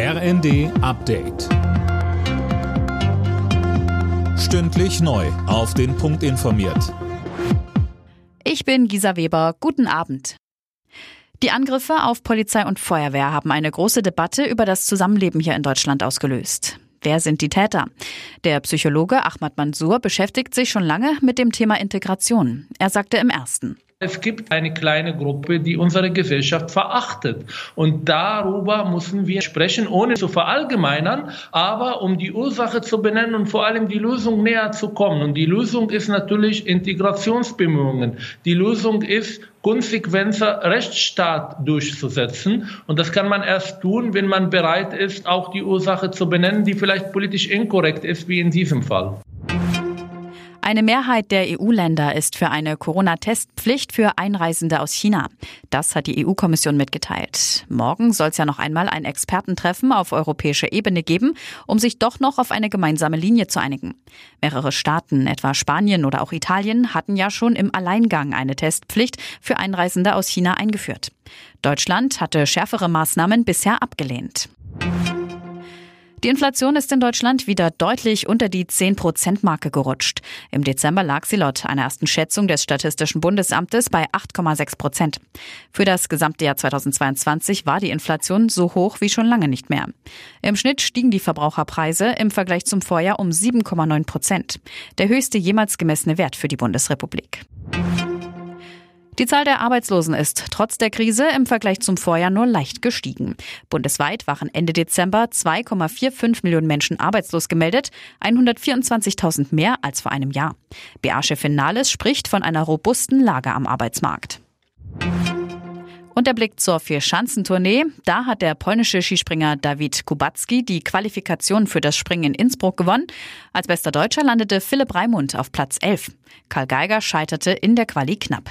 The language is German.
RND Update. Stündlich neu. Auf den Punkt informiert. Ich bin Gisa Weber. Guten Abend. Die Angriffe auf Polizei und Feuerwehr haben eine große Debatte über das Zusammenleben hier in Deutschland ausgelöst. Wer sind die Täter? Der Psychologe Ahmad Mansour beschäftigt sich schon lange mit dem Thema Integration. Er sagte im ersten. Es gibt eine kleine Gruppe, die unsere Gesellschaft verachtet. Und darüber müssen wir sprechen, ohne zu verallgemeinern, aber um die Ursache zu benennen und vor allem die Lösung näher zu kommen. Und die Lösung ist natürlich Integrationsbemühungen. Die Lösung ist, konsequenter Rechtsstaat durchzusetzen. Und das kann man erst tun, wenn man bereit ist, auch die Ursache zu benennen, die vielleicht politisch inkorrekt ist, wie in diesem Fall. Eine Mehrheit der EU-Länder ist für eine Corona-Testpflicht für Einreisende aus China. Das hat die EU-Kommission mitgeteilt. Morgen soll es ja noch einmal ein Expertentreffen auf europäischer Ebene geben, um sich doch noch auf eine gemeinsame Linie zu einigen. Mehrere Staaten, etwa Spanien oder auch Italien, hatten ja schon im Alleingang eine Testpflicht für Einreisende aus China eingeführt. Deutschland hatte schärfere Maßnahmen bisher abgelehnt. Die Inflation ist in Deutschland wieder deutlich unter die 10-Prozent-Marke gerutscht. Im Dezember lag sie laut einer ersten Schätzung des Statistischen Bundesamtes bei 8,6 Prozent. Für das gesamte Jahr 2022 war die Inflation so hoch wie schon lange nicht mehr. Im Schnitt stiegen die Verbraucherpreise im Vergleich zum Vorjahr um 7,9 Prozent. Der höchste jemals gemessene Wert für die Bundesrepublik. Die Zahl der Arbeitslosen ist trotz der Krise im Vergleich zum Vorjahr nur leicht gestiegen. Bundesweit waren Ende Dezember 2,45 Millionen Menschen arbeitslos gemeldet, 124.000 mehr als vor einem Jahr. BA-Chefin Nahles spricht von einer robusten Lage am Arbeitsmarkt. Und der Blick zur Vier-Schanzentournee. Da hat der polnische Skispringer Dawid Kubacki die Qualifikation für das Springen in Innsbruck gewonnen. Als bester Deutscher landete Philipp Raimund auf Platz 11. Karl Geiger scheiterte in der Quali knapp.